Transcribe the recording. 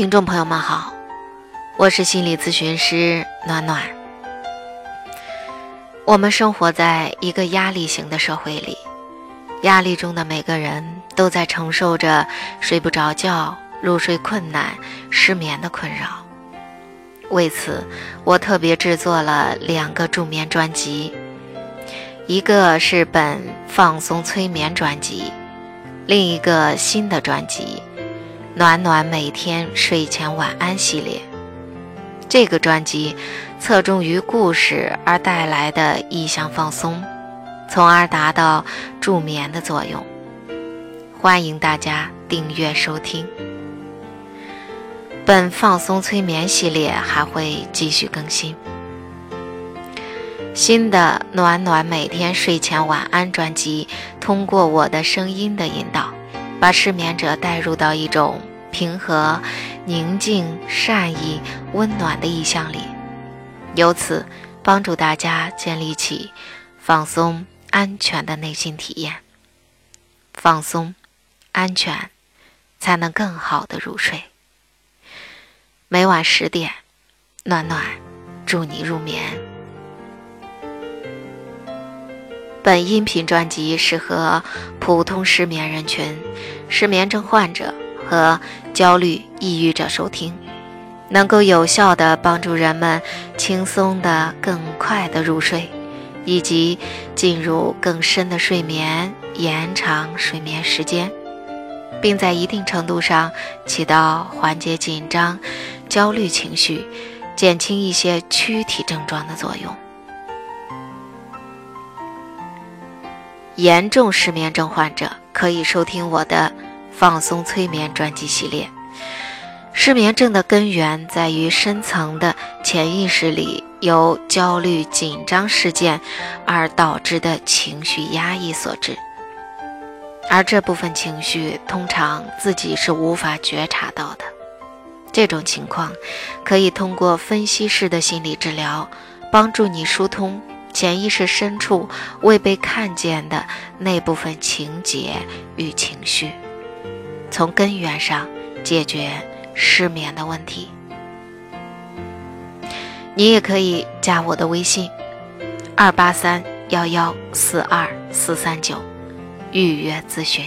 听众朋友们好，我是心理咨询师暖暖。我们生活在一个压力型的社会里，压力中的每个人都在承受着睡不着觉、入睡困难、失眠的困扰。为此，我特别制作了两个助眠专辑，一个是本放松催眠专辑，另一个新的专辑。暖暖每天睡前晚安系列，这个专辑侧重于故事而带来的意象放松，从而达到助眠的作用。欢迎大家订阅收听。本放松催眠系列还会继续更新。新的暖暖每天睡前晚安专辑，通过我的声音的引导。把失眠者带入到一种平和、宁静、善意、温暖的意象里，由此帮助大家建立起放松、安全的内心体验。放松、安全，才能更好的入睡。每晚十点，暖暖祝你入眠。本音频专辑适合普通失眠人群、失眠症患者和焦虑、抑郁者收听，能够有效的帮助人们轻松的、更快的入睡，以及进入更深的睡眠，延长睡眠时间，并在一定程度上起到缓解紧张、焦虑情绪、减轻一些躯体症状的作用。严重失眠症患者可以收听我的放松催眠专辑系列。失眠症的根源在于深层的潜意识里由焦虑、紧张事件而导致的情绪压抑所致，而这部分情绪通常自己是无法觉察到的。这种情况可以通过分析式的心理治疗帮助你疏通。潜意识深处未被看见的那部分情节与情绪，从根源上解决失眠的问题。你也可以加我的微信：二八三幺幺四二四三九，预约咨询。